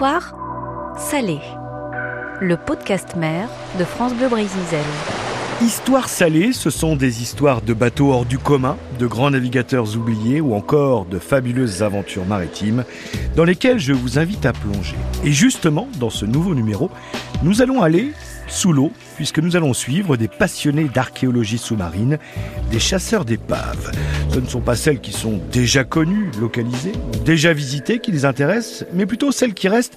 Histoire salée. Le podcast mère de France Bleu Brésil. Histoires salées, ce sont des histoires de bateaux hors du commun, de grands navigateurs oubliés ou encore de fabuleuses aventures maritimes dans lesquelles je vous invite à plonger. Et justement, dans ce nouveau numéro, nous allons aller sous l'eau, puisque nous allons suivre des passionnés d'archéologie sous-marine, des chasseurs d'épaves. Ce ne sont pas celles qui sont déjà connues, localisées, déjà visitées qui les intéressent, mais plutôt celles qui restent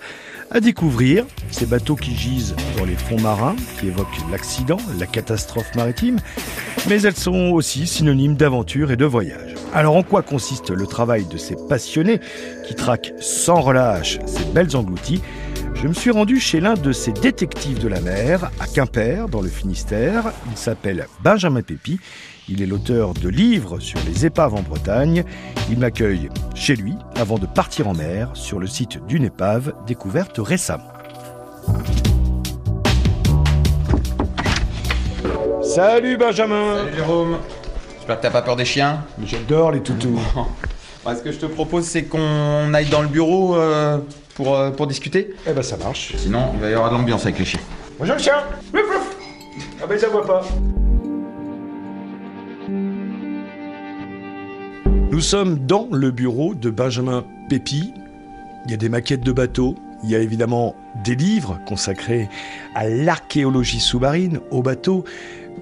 à découvrir. Ces bateaux qui gisent dans les fonds marins, qui évoquent l'accident, la catastrophe maritime, mais elles sont aussi synonymes d'aventure et de voyage. Alors en quoi consiste le travail de ces passionnés qui traquent sans relâche ces belles englouties? Je me suis rendu chez l'un de ces détectives de la mer, à Quimper, dans le Finistère. Il s'appelle Benjamin Pépi. Il est l'auteur de livres sur les épaves en Bretagne. Il m'accueille chez lui avant de partir en mer sur le site d'une épave découverte récemment. Salut Benjamin Salut Jérôme J'espère que t'as pas peur des chiens J'adore les toutous Ce que je te propose, c'est qu'on aille dans le bureau euh, pour, euh, pour discuter. Eh ben ça marche. Sinon, il va y avoir de l'ambiance avec les chiens. Bonjour le chien. Ah ben ça voit pas Nous sommes dans le bureau de Benjamin Pépi. Il y a des maquettes de bateaux. Il y a évidemment des livres consacrés à l'archéologie sous-marine, aux bateaux.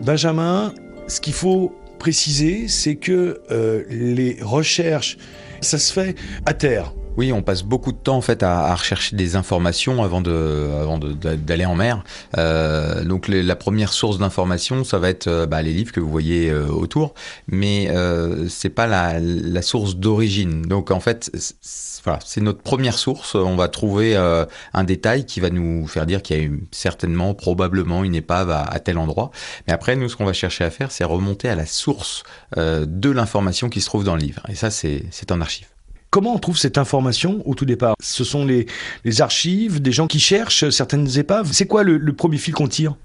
Benjamin, ce qu'il faut préciser, c'est que euh, les recherches, ça se fait à terre. Oui, on passe beaucoup de temps en fait à, rechercher des informations avant d'aller en mer. Euh, donc la première source d'information, ça va être euh, bah, les livres que vous voyez euh, autour, mais euh, c'est pas la, la source d'origine. Donc en fait, c'est- notre première source. On va trouver un détail qui va nous faire dire qu'il y a certainement, probablement une épave à, tel endroit. Mais après, nous, ce qu'on va chercher à faire, c'est remonter à la source de l'information qui se trouve dans le livre. Et ça, c'est en archive. Comment on trouve cette information au tout départ? Ce sont les, archives, des gens qui cherchent certaines épaves. C'est quoi le premier fil qu'on tire?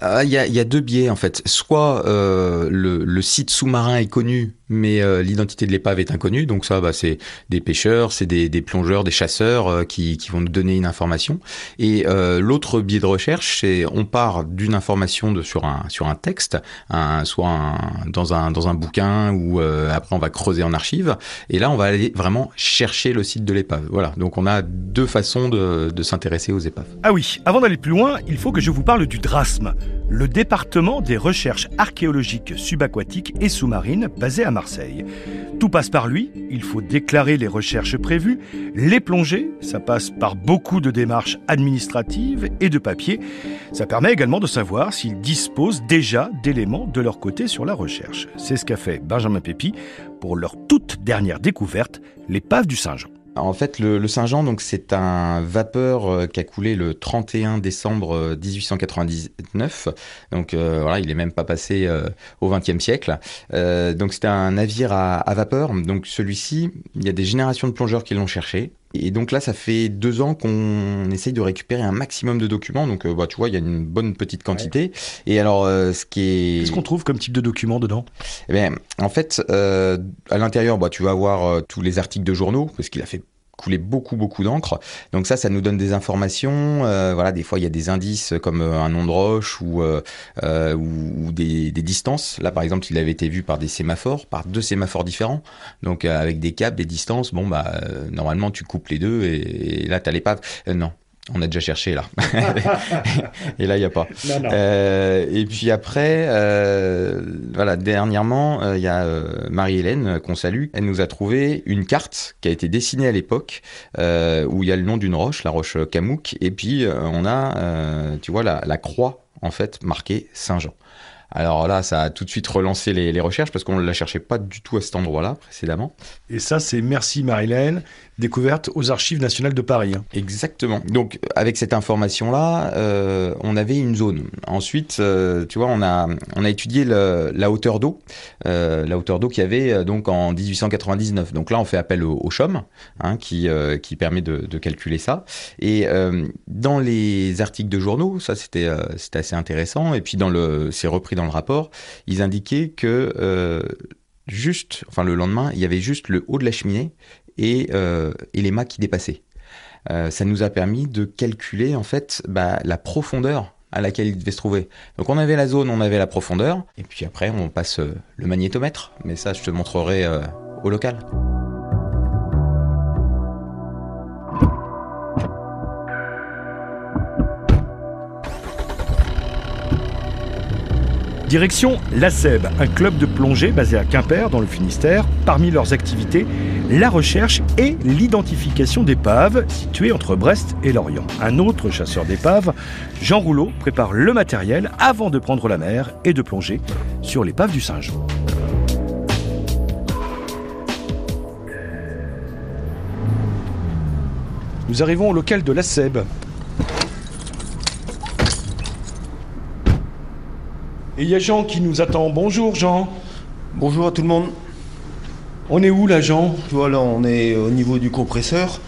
Ah, Il y, a, il y a deux biais en fait. Soit euh, le, le site sous-marin est connu, mais euh, l'identité de l'épave est inconnue. Donc ça, bah, c'est des pêcheurs, c'est des, des plongeurs, des chasseurs euh, qui, qui vont nous donner une information. Et euh, l'autre biais de recherche, c'est on part d'une information de, sur, un, sur un texte, un, soit un- dans, un, dans un bouquin ou euh, après on va creuser en archive. Et là, on va aller vraiment chercher le site de l'épave. Voilà. Donc on a deux façons de, de s'intéresser aux épaves. Ah oui, avant d'aller plus loin, il faut que je vous parle du DRASM, le département des recherches archéologiques subaquatiques et sous-marines basé à Marseille. Tout passe par lui, il faut déclarer les recherches prévues, les plonger, ça passe par beaucoup de démarches administratives et de papier. Ça permet également de savoir s'ils disposent déjà d'éléments de leur côté sur la recherche. C'est ce qu'a fait Benjamin Pépi pour leur toute dernière découverte, l'épave du Saint-Jean. En fait, le, Saint-Jean, donc c'est un vapeur euh, qui a coulé le 31 décembre euh, 1899. Donc euh, voilà, il est même pas passé euh, au XXe siècle. Euh, donc c'était un navire à, à vapeur. Donc celui-ci, il y a des générations de plongeurs qui l'ont cherché. Et donc là, ça fait deux ans qu'on essaye de récupérer un maximum de documents. Donc, euh, bah, tu vois, il y a une bonne petite quantité. Et alors, euh, ce qui est... Qu'est-ce qu'on trouve comme type de document dedans? Eh bien, en fait, euh, à l'intérieur, bah, tu vas avoir euh, tous les articles de journaux, parce qu'il a fait couler beaucoup beaucoup d'encre. Donc ça, ça nous donne des informations. euh, voilà, des fois il y a des indices comme euh, un nom de roche ou euh, ou, ou des, distances. Là, par exemple, il avait été vu par des sémaphores, par deux sémaphores différents. Donc avec des câbles, des distances. Bon bah normalement tu coupes les deux et, et là t'as l'épave. Euh, non. On a déjà cherché là. et là, il n'y a pas. Non, non. Euh, et puis après, euh, voilà, dernièrement, euh, il y a euh, Marie-Hélène qu'on salue. Elle nous a trouvé une carte qui a été dessinée à l'époque euh, où il y a le nom d'une roche, la roche Camouk, et puis euh, on a, euh, tu vois, la, la croix en fait marquée Saint-Jean. Alors là, ça a tout de suite relancé les, les recherches parce qu'on ne la cherchait pas du tout à cet endroit-là précédemment. Et ça, c'est Merci Marilène, découverte aux Archives nationales de Paris. hein. Exactement. Donc avec cette information-là, euh, on avait une zone. Ensuite, euh, tu vois, on a on a étudié la hauteur d'eau, euh, la hauteur d'eau qu'il y avait donc en 1899. Donc là, on fait appel au, CHOM, hein, qui qui permet de, calculer ça. Et dans les articles de journaux, ça c'était assez intéressant. Et puis dans le c'est repris dans le rapport, ils indiquaient que juste, enfin le lendemain, il y avait juste le haut de la cheminée et, euh, et les mâts qui dépassaient. ça nous a permis de calculer en fait bah, la profondeur à laquelle il devait se trouver. Donc on avait la zone, on avait la profondeur, et puis après on passe le magnétomètre. Mais ça, je te montrerai au local. Direction la SEB, un club de plongée basé à Quimper, dans le Finistère. Parmi leurs activités, la recherche et l'identification d'épaves situées entre Brest et Lorient. Un autre chasseur d'épaves, Jean Rouleau, prépare le matériel avant de prendre la mer et de plonger sur l'épave du Saint-Jean. Nous arrivons au local de la Et il y a Jean qui nous attend. Bonjour Jean. Bonjour à tout le monde. On est où là Jean? Voilà, on est au niveau du compresseur.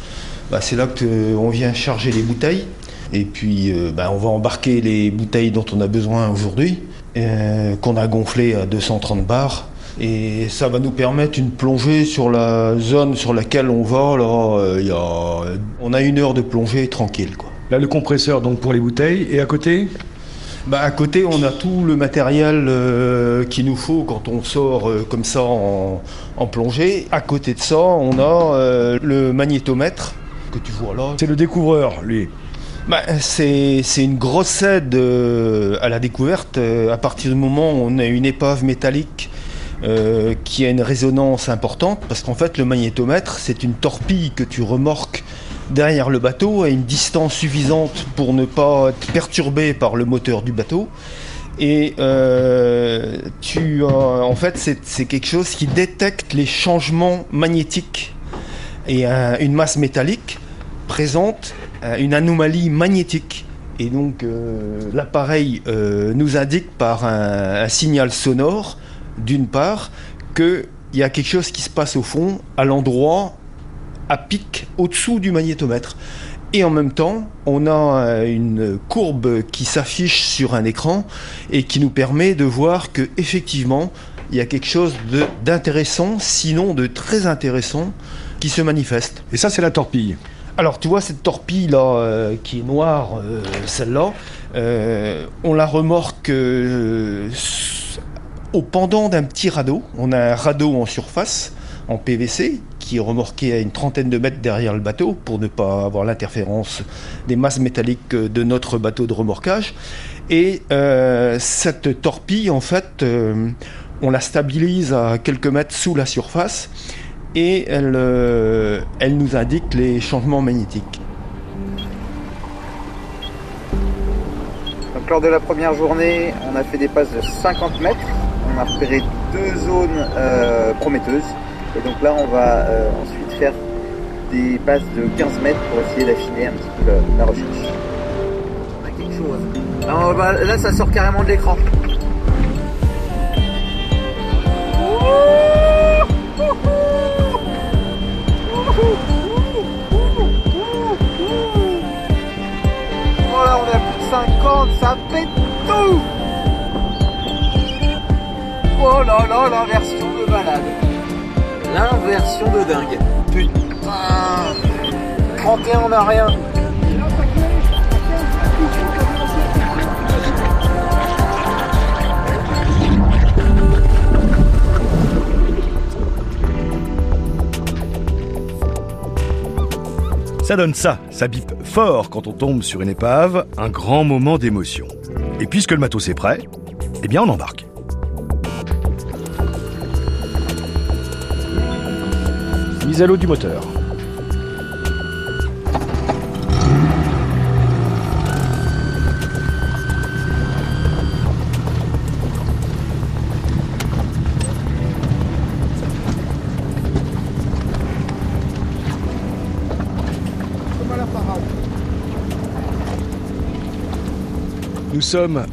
Bah, c'est là qu'on vient charger les bouteilles. Et puis euh, bah, on va embarquer les bouteilles dont on a besoin aujourd'hui, euh, qu'on a gonflées à 230 bars. Et ça va nous permettre une plongée sur la zone sur laquelle on va. Là, euh, on a une heure de plongée tranquille. Quoi. Là, le compresseur donc pour les bouteilles. Et à côté? Bah, à côté, on a tout le matériel euh, qu'il nous faut quand on sort euh, comme ça en, plongée. À côté de ça, on a euh, le magnétomètre que tu vois là. C'est le découvreur, lui. Bah, c'est une grosse aide à la découverte à partir du moment où on a une épave métallique qui a une résonance importante, parce qu'en fait le magnétomètre c'est une torpille que tu remorques derrière le bateau à une distance suffisante pour ne pas être perturbé par le moteur du bateau. Et euh, tu, en fait, c'est quelque chose qui détecte les changements magnétiques. Et une masse métallique présente euh, une anomalie magnétique. Et donc, euh, l'appareil nous indique par un, un signal sonore, d'une part, qu'il y a quelque chose qui se passe au fond, à l'endroit à pic au-dessous du magnétomètre. Et en même temps, on a euh, une courbe qui s'affiche sur un écran et qui nous permet de voir que effectivement, il y a quelque chose d'intéressant, sinon de très intéressant, qui se manifeste. Et ça, c'est la torpille. Alors, tu vois cette torpille là, euh, qui est noire, euh, celle-là, on la remorque au pendant d'un petit radeau. On a un radeau en surface, en PVC, qui est remorqué à une trentaine de mètres derrière le bateau pour ne pas avoir l'interférence des masses métalliques de notre bateau de remorquage. Et euh, cette torpille, en fait, euh, on la stabilise à quelques mètres sous la surface et elle, euh, elle nous indique les changements magnétiques. Donc, lors de la première journée, on a fait des passes de 50 mètres. On a repéré deux zones prometteuses. Et donc là, on va euh, ensuite faire des passes de 15 mètres pour essayer d'affiner un petit peu la, recherche. On a quelque chose. Là, ça sort carrément de l'écran. Voilà, on est à plus de 50, ça pète tout Oh là là, l'inversion de malade L'inversion de dingue. Putain 31 on a rien. Ça donne ça, ça bip fort quand on tombe sur une épave, un grand moment d'émotion. Et puisque le matos est prêt, eh bien on embarque. Mise à l'eau du moteur. Nous sommes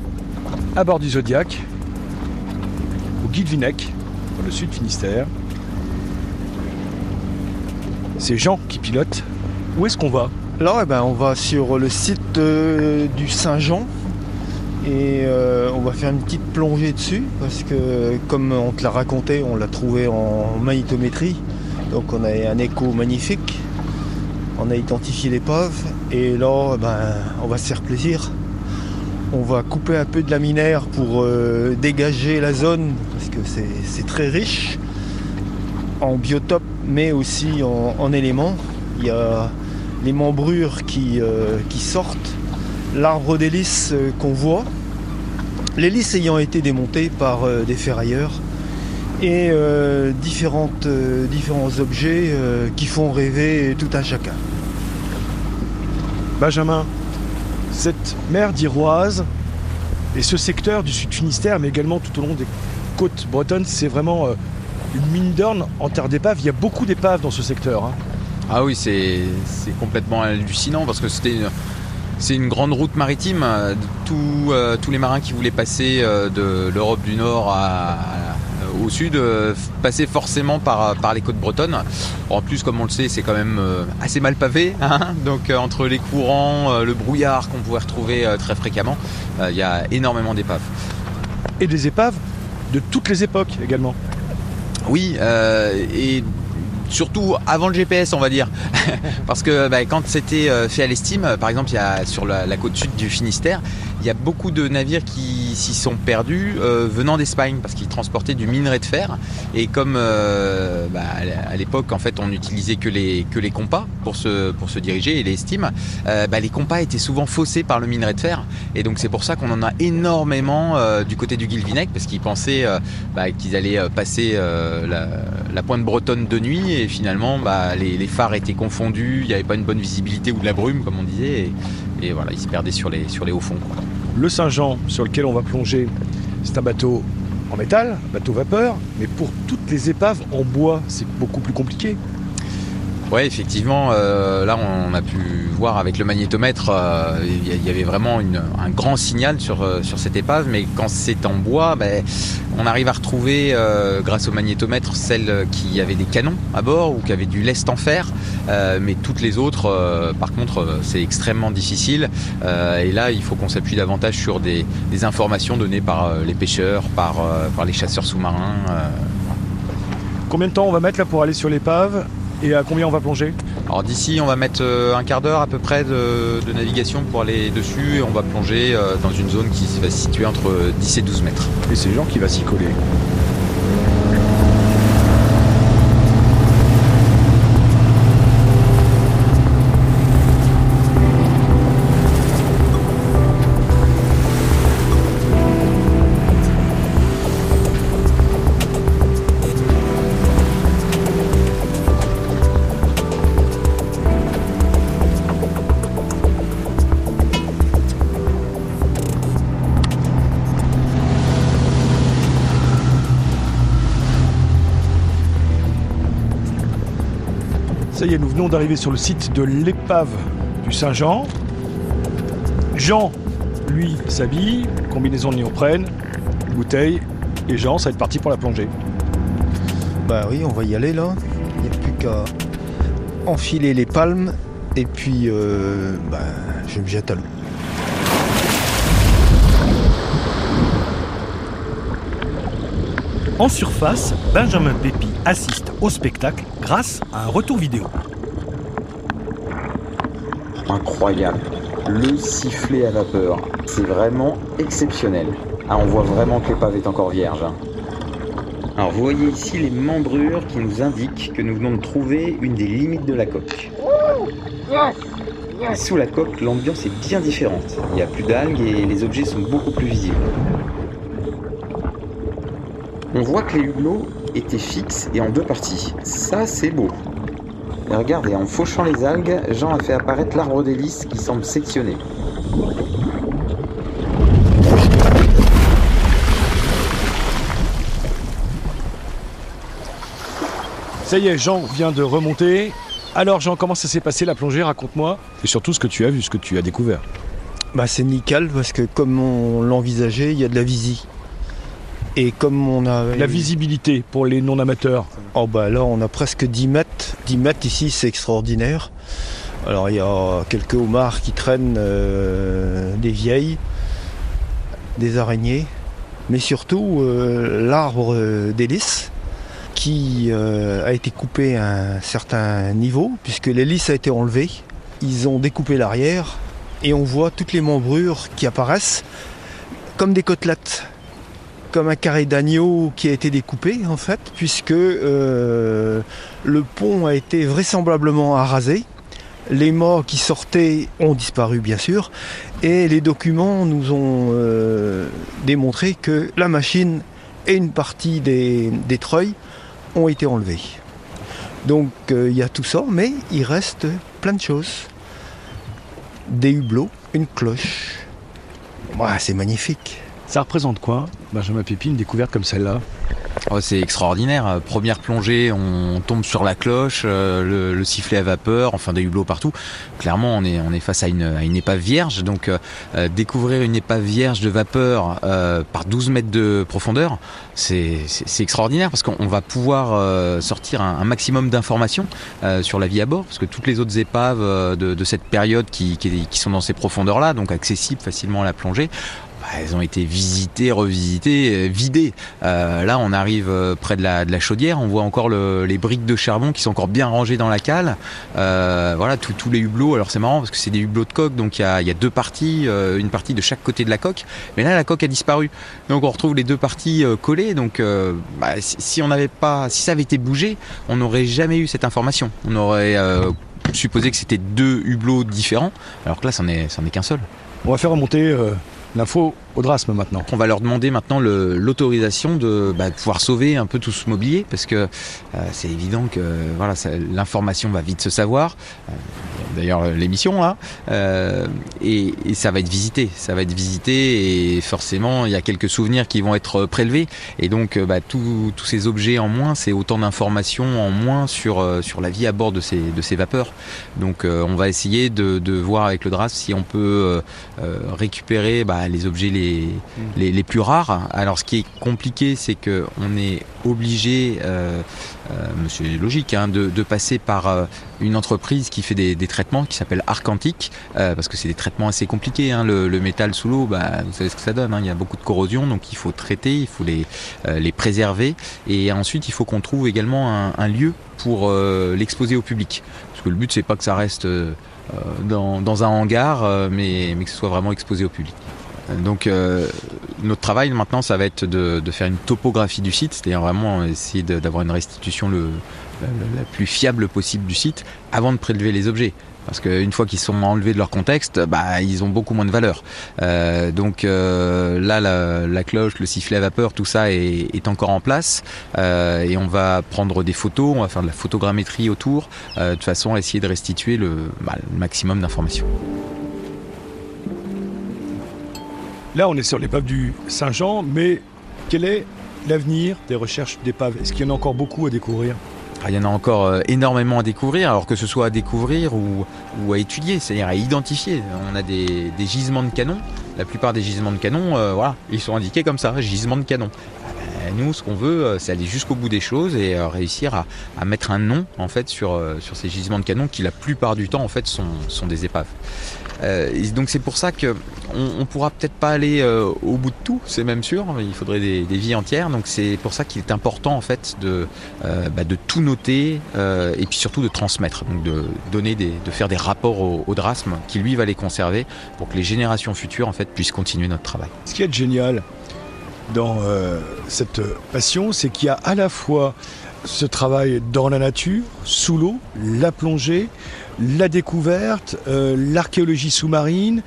à bord du Zodiac, au Guilvinec, dans le sud Finistère. C'est Jean qui pilote. Où est-ce qu'on va Là, eh ben, on va sur le site euh, du Saint-Jean et euh, on va faire une petite plongée dessus parce que, comme on te l'a raconté, on l'a trouvé en magnétométrie. Donc, on a un écho magnifique. On a identifié l'épave et là, ben, on va se faire plaisir. On va couper un peu de laminaire pour euh, dégager la zone parce que c'est très riche en biotope mais aussi en, éléments. Il y a les membrures qui, euh, qui sortent, l'arbre d'hélice euh, qu'on voit, l'hélice ayant été démontée par des ferrailleurs et différentes, différents objets qui font rêver tout un chacun. Benjamin, cette mer d'Iroise et ce secteur du sud Finistère, mais également tout au long des côtes bretonnes, c'est vraiment euh, une mine d'orne en terre d'épave. Il y a beaucoup d'épaves dans ce secteur. Hein. Ah oui, c'est complètement hallucinant parce que c'était c'est une grande route maritime. Tous, euh, tous les marins qui voulaient passer euh, de l'Europe du Nord à, au sud, euh, passer forcément par, par les côtes bretonnes. En plus, comme on le sait, c'est quand même assez mal pavé. Hein. Donc, entre les courants, le brouillard qu'on pouvait retrouver très fréquemment, il y a énormément d'épaves. Et des épaves de toutes les époques également. Oui, et surtout avant le GPS, on va dire. Parce que bah, quand c'était fait à l'estime, par exemple, sur la, côte sud du Finistère, il y a beaucoup de navires qui s'y sont perdus euh, venant d'Espagne parce qu'ils transportaient du minerai de fer. Et comme euh, bah, à l'époque, en fait, on n'utilisait que les, compas pour se, diriger et les estimes, euh, bah, les compas étaient souvent faussés par le minerai de fer. Et donc c'est pour ça qu'on en a énormément du côté du Guilvinec parce qu'ils pensaient qu'ils allaient passer la, pointe bretonne de nuit finalement les, les, phares étaient confondus, il n'y avait pas une bonne visibilité ou de la brume comme on disait. Et, voilà, ils se perdaient sur les, sur les hauts fonds. Le Saint-Jean, sur lequel on va plonger, c'est un bateau en métal, un bateau vapeur, mais pour toutes les épaves en bois, c'est beaucoup plus compliqué. Oui, effectivement, euh, là on a pu voir avec le magnétomètre, euh, il y avait vraiment un grand signal sur, euh, sur cette épave, mais quand c'est en bois, ben, on arrive à retrouver, grâce au magnétomètre, celles qui avaient des canons à bord ou qui avaient du lest en fer, mais toutes les autres, par contre, c'est extrêmement difficile. et là, il faut qu'on s'appuie davantage sur des, informations données par les pêcheurs, par, par les chasseurs sous-marins. Combien de temps on va mettre là pour aller sur l'épave? Et à combien on va plonger Alors d'ici, on va mettre euh, un quart d'heure à peu près de, navigation pour aller dessus et on va plonger euh, dans une zone qui va se situer entre 10 et 12 mètres. Et c'est Jean qui va s'y coller. Ça y est, nous venons d'arriver sur le site de l'épave du Saint-Jean. Jean, lui, s'habille, combinaison de néoprène, bouteille, et Jean, ça va être parti pour la plongée. Bah oui, on va y aller là. Il n'y a plus qu'à enfiler les palmes, et puis euh, bah, je me jette à l'eau. En surface, Benjamin Pépi assiste au spectacle grâce à un retour vidéo. Incroyable. Le sifflet à vapeur, c'est vraiment exceptionnel. Ah, on voit vraiment que l'épave est encore vierge. Hein. Alors vous voyez ici les membrures qui nous indiquent que nous venons de trouver une des limites de la coque. sous la coque, l'ambiance est bien différente. Il n'y a plus d'algues et les objets sont beaucoup plus visibles. On voit que les hublots étaient fixes et en deux parties. Ça, c'est beau. Et regardez, en fauchant les algues, Jean a fait apparaître l'arbre d'hélice qui semble sectionné. Ça y est, Jean vient de remonter. Alors Jean, comment ça s'est passé la plongée? Raconte-moi. Et surtout ce que tu as vu, ce que tu as découvert. Bah c'est nickel parce que comme on l'envisageait, il y a de la visie. Et comme on a... La visibilité pour les non-amateurs Oh bah là on a presque 10 mètres. 10 mètres ici c'est extraordinaire. Alors il y a quelques homards qui traînent euh, des vieilles, des araignées, mais surtout euh, l'arbre d'hélice qui a été coupé à un certain niveau, puisque l'hélice a été enlevée. Ils ont découpé l'arrière et on voit toutes les membrures qui apparaissent comme des côtelettes comme un carré d'agneau qui a été découpé en fait, puisque euh, le pont a été vraisemblablement arasé. Les morts qui sortaient ont disparu bien sûr, et les documents nous ont euh, démontré que la machine et une partie des, treuils ont été enlevés. Donc euh, il y a tout ça, mais il reste plein de choses. Des hublots, une cloche. c'est magnifique. Ça représente quoi, Benjamin Pépine, découverte comme celle-là? Oh, C'est extraordinaire. Première plongée, on tombe sur la cloche, euh, le, sifflet à vapeur, enfin des hublots partout. Clairement, on est, face à une, une épave vierge. Donc, euh, euh, découvrir une épave vierge de vapeur par 12 mètres de profondeur, c'est extraordinaire parce qu'on va pouvoir sortir un, maximum d'informations sur la vie à bord. Parce que toutes les autres épaves de, cette période qui sont dans ces profondeurs-là, donc accessibles facilement à la plongée, elles ont été visitées, revisitées, euh, vidées. Euh, là, on arrive euh, près de la, chaudière, on voit encore le, les briques de charbon qui sont encore bien rangées dans la cale. Voilà, tous les hublots. Alors c'est marrant parce que c'est des hublots de coque, donc il y a, deux parties, une partie de chaque côté de la coque. Mais là, la coque a disparu, donc on retrouve les deux parties collées. Donc bah, si, on n'avait pas, si ça avait été bougé, on n'aurait jamais eu cette information. On aurait supposé que c'était deux hublots différents, alors que là, c'en est, est qu'un seul. On va faire remonter l'info au drasme maintenant. On va leur demander maintenant l'autorisation de, bah, pouvoir sauver un peu tout ce mobilier parce que euh, c'est évident que voilà, l'information va vite se savoir. Euh, d'ailleurs, l'émission là, euh, et, et, ça va être visité. Ça va être visité et forcément, il y a quelques souvenirs qui vont être prélevés. Et donc, bah, tous ces objets en moins, c'est autant d'informations en moins sur, sur la vie à bord de ces, de ces vapeurs. Donc, on va essayer de, de, voir avec le DRAS si on peut récupérer bah, les objets les les, plus rares. Alors ce qui est compliqué, c'est qu'on est obligé, euh, euh, c'est logique, hein, de, passer par euh, une entreprise qui fait des, traitements qui s'appelle Arcantique, euh, parce que c'est des traitements assez compliqués. Hein. Le, métal sous l'eau, bah, vous savez ce que ça donne. Hein. Il y a beaucoup de corrosion, donc il faut traiter, il faut les, euh, préserver, et ensuite il faut qu'on trouve également un, lieu pour l'exposer au public. Parce que le but c'est pas que ça reste dans, un hangar, mais que ce soit vraiment exposé au public. Donc euh, notre travail maintenant, ça va être de, faire une topographie du site, c'est-à-dire vraiment essayer d'avoir une restitution la, plus fiable possible du site avant de prélever les objets. Parce qu'une fois qu'ils sont enlevés de leur contexte, bah, ils ont beaucoup moins de valeur. Euh, donc euh, là, la, cloche, le sifflet à vapeur, tout ça est, encore en place. Et on va prendre des photos, on va faire de la photogrammétrie autour, de façon à essayer de restituer le, bah, le maximum d'informations. Là, on est sur l'épave du Saint-Jean, mais quel est l'avenir des recherches d'épaves? Est-ce qu'il y en a encore beaucoup à découvrir? Ah, il y en a encore euh, énormément à découvrir, alors que ce soit à découvrir ou, à étudier, c'est-à-dire à identifier. On a des, gisements de canon. La plupart des gisements de canon, euh, voilà, ils sont indiqués comme ça, gisements de canon. Nous, ce qu'on veut, euh, c'est aller jusqu'au bout des choses et euh, réussir à, mettre un nom en fait sur, euh, ces gisements de canon qui, la plupart du temps, en fait, sont, des épaves. Donc c'est pour ça que on, pourra peut-être pas aller au bout de tout, c'est même sûr. Il faudrait des, vies entières. Donc c'est pour ça qu'il est important en fait de bah, tout noter et puis surtout de transmettre, donc de donner de faire des rapports au, au drasme qui lui va les conserver pour que les générations futures en fait puissent continuer notre travail. Ce qui est génial dans euh, cette passion, c'est qu'il y a à la fois ce travail dans la nature, sous l'eau, la plongée, la découverte, euh, l'archéologie sous-marine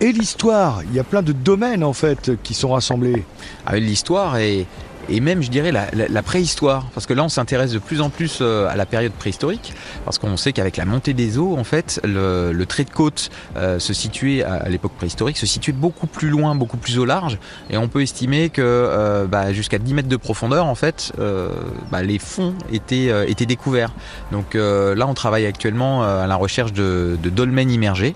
et l'histoire. Il y a plein de domaines en fait qui sont rassemblés. Ah, l'histoire est, et même je dirais la, la, la préhistoire. Parce que là on s'intéresse de plus en plus euh, à la période préhistorique. Parce qu'on sait qu'avec la montée des eaux en fait le, le trait de côte euh, se situait à, l'époque préhistorique se situait beaucoup plus loin beaucoup plus au large. Et on peut estimer que euh, bah, jusqu'à 10 mètres de profondeur en fait euh, bah, les fonds étaient, euh, étaient découverts. Donc euh, là on travaille actuellement à la recherche de, de dolmens immergés.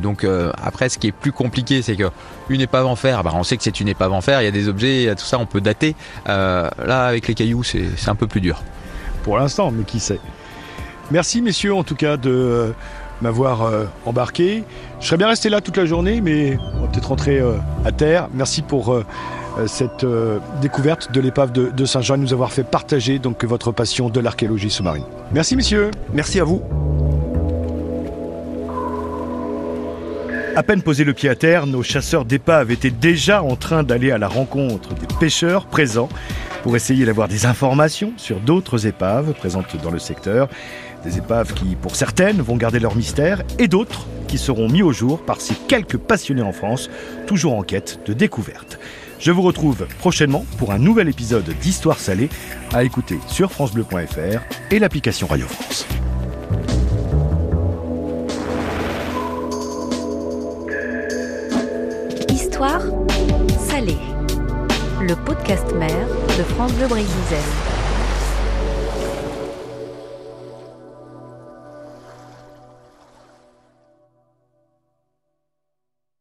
Donc après ce qui est plus compliqué c'est que une épave en fer bah, on sait que c'est une épave en fer il y a des objets tout ça on peut dater euh, là, avec les cailloux, c'est un peu plus dur. Pour l'instant, mais qui sait. Merci, messieurs, en tout cas, de m'avoir euh, embarqué. Je serais bien resté là toute la journée, mais on va peut-être rentrer euh, à terre. Merci pour euh, cette euh, découverte de l'épave de, de Saint-Jean et nous avoir fait partager donc votre passion de l'archéologie sous-marine. Merci messieurs. Merci à vous. À peine posé le pied à terre, nos chasseurs d'épaves étaient déjà en train d'aller à la rencontre des pêcheurs présents pour essayer d'avoir des informations sur d'autres épaves présentes dans le secteur. Des épaves qui, pour certaines, vont garder leur mystère et d'autres qui seront mis au jour par ces quelques passionnés en France, toujours en quête de découverte. Je vous retrouve prochainement pour un nouvel épisode d'Histoire salée à écouter sur FranceBleu.fr et l'application Radio France. Salée. Le podcast mère de France Bleu Brésil.